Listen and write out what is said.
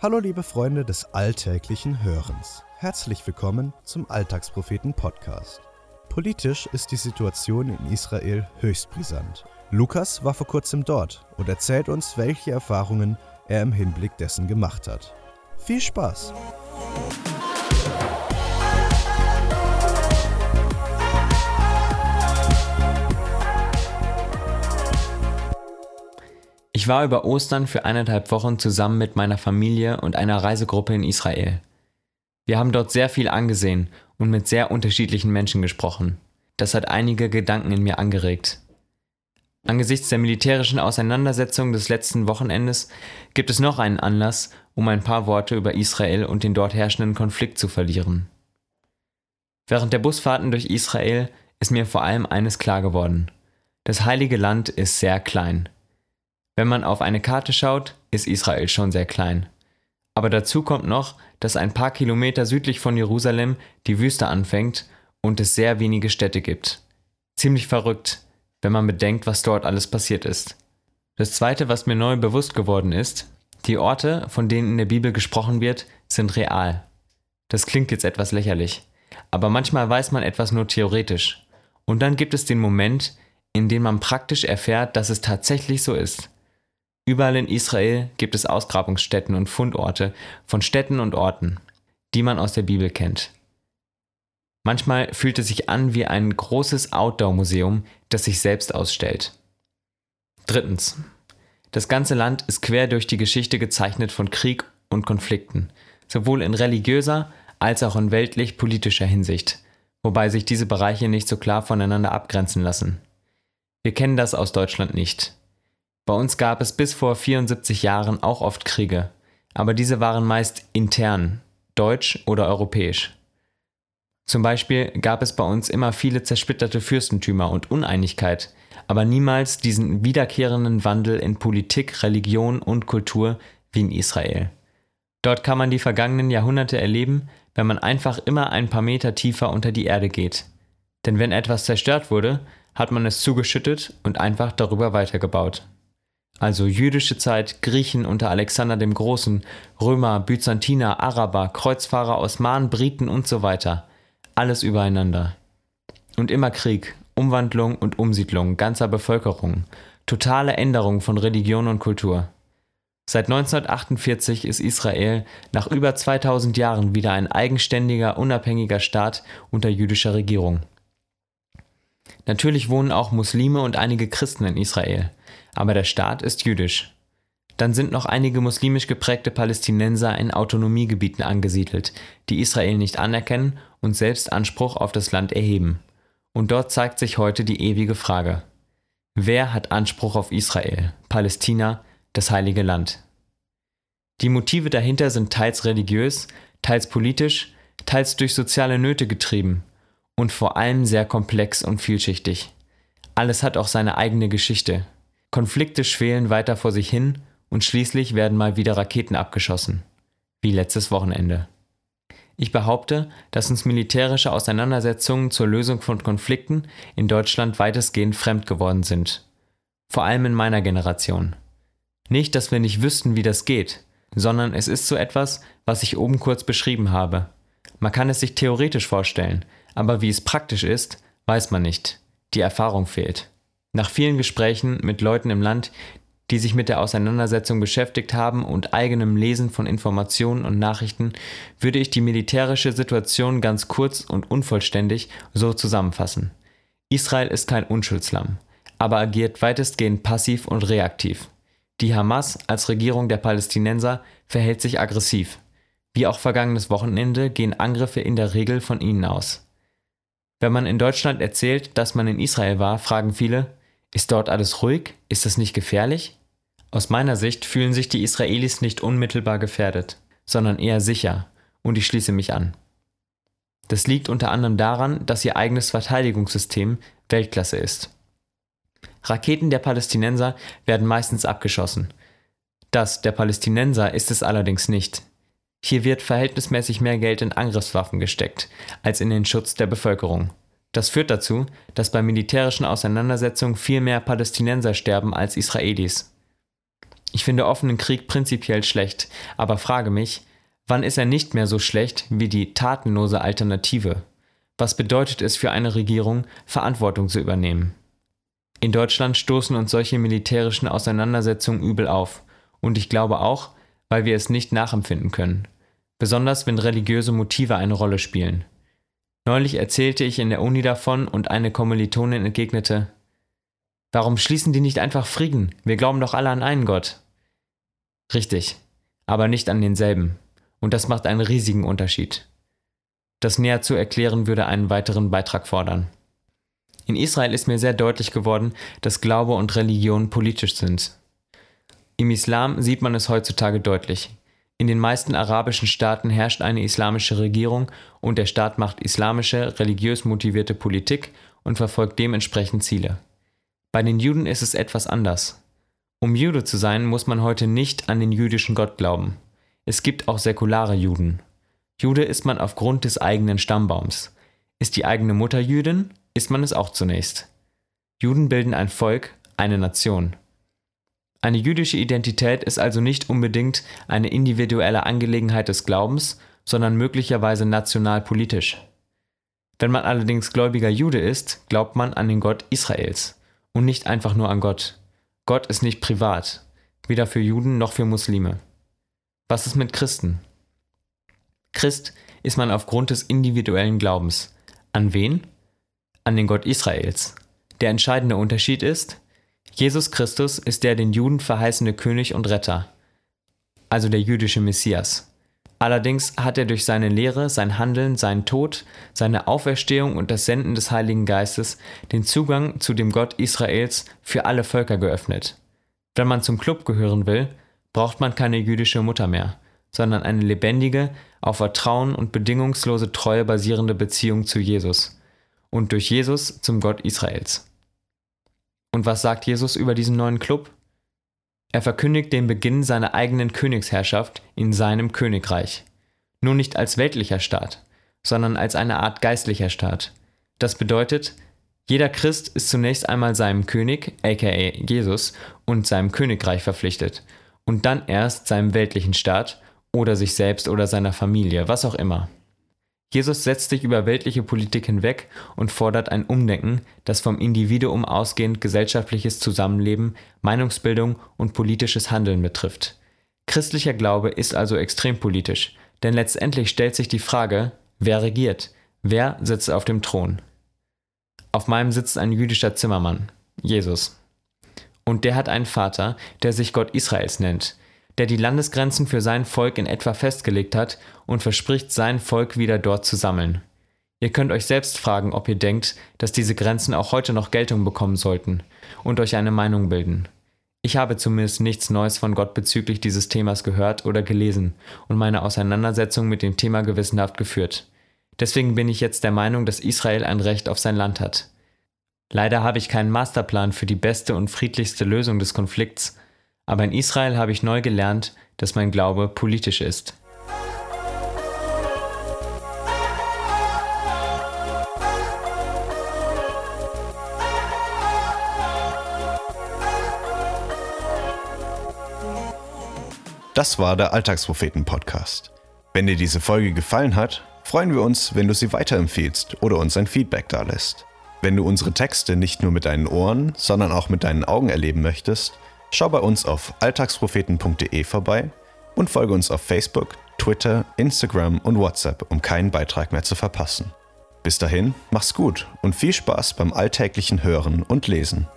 Hallo liebe Freunde des alltäglichen Hörens. Herzlich willkommen zum Alltagspropheten Podcast. Politisch ist die Situation in Israel höchst brisant. Lukas war vor kurzem dort und erzählt uns, welche Erfahrungen er im Hinblick dessen gemacht hat. Viel Spaß! Ich war über Ostern für eineinhalb Wochen zusammen mit meiner Familie und einer Reisegruppe in Israel. Wir haben dort sehr viel angesehen und mit sehr unterschiedlichen Menschen gesprochen. Das hat einige Gedanken in mir angeregt. Angesichts der militärischen Auseinandersetzung des letzten Wochenendes gibt es noch einen Anlass, um ein paar Worte über Israel und den dort herrschenden Konflikt zu verlieren. Während der Busfahrten durch Israel ist mir vor allem eines klar geworden. Das heilige Land ist sehr klein. Wenn man auf eine Karte schaut, ist Israel schon sehr klein. Aber dazu kommt noch, dass ein paar Kilometer südlich von Jerusalem die Wüste anfängt und es sehr wenige Städte gibt. Ziemlich verrückt, wenn man bedenkt, was dort alles passiert ist. Das Zweite, was mir neu bewusst geworden ist, die Orte, von denen in der Bibel gesprochen wird, sind real. Das klingt jetzt etwas lächerlich, aber manchmal weiß man etwas nur theoretisch. Und dann gibt es den Moment, in dem man praktisch erfährt, dass es tatsächlich so ist. Überall in Israel gibt es Ausgrabungsstätten und Fundorte von Städten und Orten, die man aus der Bibel kennt. Manchmal fühlt es sich an wie ein großes Outdoor-Museum, das sich selbst ausstellt. Drittens. Das ganze Land ist quer durch die Geschichte gezeichnet von Krieg und Konflikten, sowohl in religiöser als auch in weltlich-politischer Hinsicht, wobei sich diese Bereiche nicht so klar voneinander abgrenzen lassen. Wir kennen das aus Deutschland nicht. Bei uns gab es bis vor 74 Jahren auch oft Kriege, aber diese waren meist intern, deutsch oder europäisch. Zum Beispiel gab es bei uns immer viele zersplitterte Fürstentümer und Uneinigkeit, aber niemals diesen wiederkehrenden Wandel in Politik, Religion und Kultur wie in Israel. Dort kann man die vergangenen Jahrhunderte erleben, wenn man einfach immer ein paar Meter tiefer unter die Erde geht. Denn wenn etwas zerstört wurde, hat man es zugeschüttet und einfach darüber weitergebaut also jüdische Zeit, Griechen unter Alexander dem Großen, Römer, Byzantiner, Araber, Kreuzfahrer, Osmanen, Briten und so weiter. Alles übereinander. Und immer Krieg, Umwandlung und Umsiedlung ganzer Bevölkerung, totale Änderung von Religion und Kultur. Seit 1948 ist Israel nach über 2000 Jahren wieder ein eigenständiger, unabhängiger Staat unter jüdischer Regierung. Natürlich wohnen auch Muslime und einige Christen in Israel aber der Staat ist jüdisch. Dann sind noch einige muslimisch geprägte Palästinenser in Autonomiegebieten angesiedelt, die Israel nicht anerkennen und selbst Anspruch auf das Land erheben. Und dort zeigt sich heute die ewige Frage. Wer hat Anspruch auf Israel, Palästina, das heilige Land? Die Motive dahinter sind teils religiös, teils politisch, teils durch soziale Nöte getrieben und vor allem sehr komplex und vielschichtig. Alles hat auch seine eigene Geschichte, Konflikte schwelen weiter vor sich hin und schließlich werden mal wieder Raketen abgeschossen. Wie letztes Wochenende. Ich behaupte, dass uns militärische Auseinandersetzungen zur Lösung von Konflikten in Deutschland weitestgehend fremd geworden sind. Vor allem in meiner Generation. Nicht, dass wir nicht wüssten, wie das geht, sondern es ist so etwas, was ich oben kurz beschrieben habe. Man kann es sich theoretisch vorstellen, aber wie es praktisch ist, weiß man nicht. Die Erfahrung fehlt. Nach vielen Gesprächen mit Leuten im Land, die sich mit der Auseinandersetzung beschäftigt haben und eigenem Lesen von Informationen und Nachrichten, würde ich die militärische Situation ganz kurz und unvollständig so zusammenfassen. Israel ist kein Unschuldslamm, aber agiert weitestgehend passiv und reaktiv. Die Hamas als Regierung der Palästinenser verhält sich aggressiv. Wie auch vergangenes Wochenende gehen Angriffe in der Regel von ihnen aus. Wenn man in Deutschland erzählt, dass man in Israel war, fragen viele, ist dort alles ruhig? Ist das nicht gefährlich? Aus meiner Sicht fühlen sich die Israelis nicht unmittelbar gefährdet, sondern eher sicher, und ich schließe mich an. Das liegt unter anderem daran, dass ihr eigenes Verteidigungssystem Weltklasse ist. Raketen der Palästinenser werden meistens abgeschossen. Das der Palästinenser ist es allerdings nicht. Hier wird verhältnismäßig mehr Geld in Angriffswaffen gesteckt als in den Schutz der Bevölkerung. Das führt dazu, dass bei militärischen Auseinandersetzungen viel mehr Palästinenser sterben als Israelis. Ich finde offenen Krieg prinzipiell schlecht, aber frage mich, wann ist er nicht mehr so schlecht wie die tatenlose Alternative? Was bedeutet es für eine Regierung, Verantwortung zu übernehmen? In Deutschland stoßen uns solche militärischen Auseinandersetzungen übel auf, und ich glaube auch, weil wir es nicht nachempfinden können, besonders wenn religiöse Motive eine Rolle spielen. Neulich erzählte ich in der Uni davon und eine Kommilitonin entgegnete, Warum schließen die nicht einfach Frieden? Wir glauben doch alle an einen Gott. Richtig, aber nicht an denselben. Und das macht einen riesigen Unterschied. Das näher zu erklären würde einen weiteren Beitrag fordern. In Israel ist mir sehr deutlich geworden, dass Glaube und Religion politisch sind. Im Islam sieht man es heutzutage deutlich. In den meisten arabischen Staaten herrscht eine islamische Regierung und der Staat macht islamische, religiös motivierte Politik und verfolgt dementsprechend Ziele. Bei den Juden ist es etwas anders. Um Jude zu sein, muss man heute nicht an den jüdischen Gott glauben. Es gibt auch säkulare Juden. Jude ist man aufgrund des eigenen Stammbaums. Ist die eigene Mutter Jüdin, ist man es auch zunächst. Juden bilden ein Volk, eine Nation. Eine jüdische Identität ist also nicht unbedingt eine individuelle Angelegenheit des Glaubens, sondern möglicherweise nationalpolitisch. Wenn man allerdings gläubiger Jude ist, glaubt man an den Gott Israels und nicht einfach nur an Gott. Gott ist nicht privat, weder für Juden noch für Muslime. Was ist mit Christen? Christ ist man aufgrund des individuellen Glaubens. An wen? An den Gott Israels. Der entscheidende Unterschied ist, Jesus Christus ist der den Juden verheißene König und Retter, also der jüdische Messias. Allerdings hat er durch seine Lehre, sein Handeln, seinen Tod, seine Auferstehung und das Senden des Heiligen Geistes den Zugang zu dem Gott Israels für alle Völker geöffnet. Wenn man zum Club gehören will, braucht man keine jüdische Mutter mehr, sondern eine lebendige, auf Vertrauen und bedingungslose Treue basierende Beziehung zu Jesus und durch Jesus zum Gott Israels. Und was sagt Jesus über diesen neuen Club? Er verkündigt den Beginn seiner eigenen Königsherrschaft in seinem Königreich. Nur nicht als weltlicher Staat, sondern als eine Art geistlicher Staat. Das bedeutet, jeder Christ ist zunächst einmal seinem König, aka Jesus, und seinem Königreich verpflichtet und dann erst seinem weltlichen Staat oder sich selbst oder seiner Familie, was auch immer. Jesus setzt sich über weltliche Politik hinweg und fordert ein Umdenken, das vom Individuum ausgehend gesellschaftliches Zusammenleben, Meinungsbildung und politisches Handeln betrifft. Christlicher Glaube ist also extrem politisch, denn letztendlich stellt sich die Frage, wer regiert, wer sitzt auf dem Thron. Auf meinem sitzt ein jüdischer Zimmermann, Jesus. Und der hat einen Vater, der sich Gott Israels nennt, der die Landesgrenzen für sein Volk in etwa festgelegt hat und verspricht, sein Volk wieder dort zu sammeln. Ihr könnt euch selbst fragen, ob ihr denkt, dass diese Grenzen auch heute noch Geltung bekommen sollten und euch eine Meinung bilden. Ich habe zumindest nichts Neues von Gott bezüglich dieses Themas gehört oder gelesen und meine Auseinandersetzung mit dem Thema gewissenhaft geführt. Deswegen bin ich jetzt der Meinung, dass Israel ein Recht auf sein Land hat. Leider habe ich keinen Masterplan für die beste und friedlichste Lösung des Konflikts, aber in Israel habe ich neu gelernt, dass mein Glaube politisch ist. Das war der Alltagspropheten-Podcast. Wenn dir diese Folge gefallen hat, freuen wir uns, wenn du sie weiterempfehlst oder uns ein Feedback dalässt. Wenn du unsere Texte nicht nur mit deinen Ohren, sondern auch mit deinen Augen erleben möchtest, Schau bei uns auf alltagspropheten.de vorbei und folge uns auf Facebook, Twitter, Instagram und WhatsApp, um keinen Beitrag mehr zu verpassen. Bis dahin, mach's gut und viel Spaß beim alltäglichen Hören und Lesen.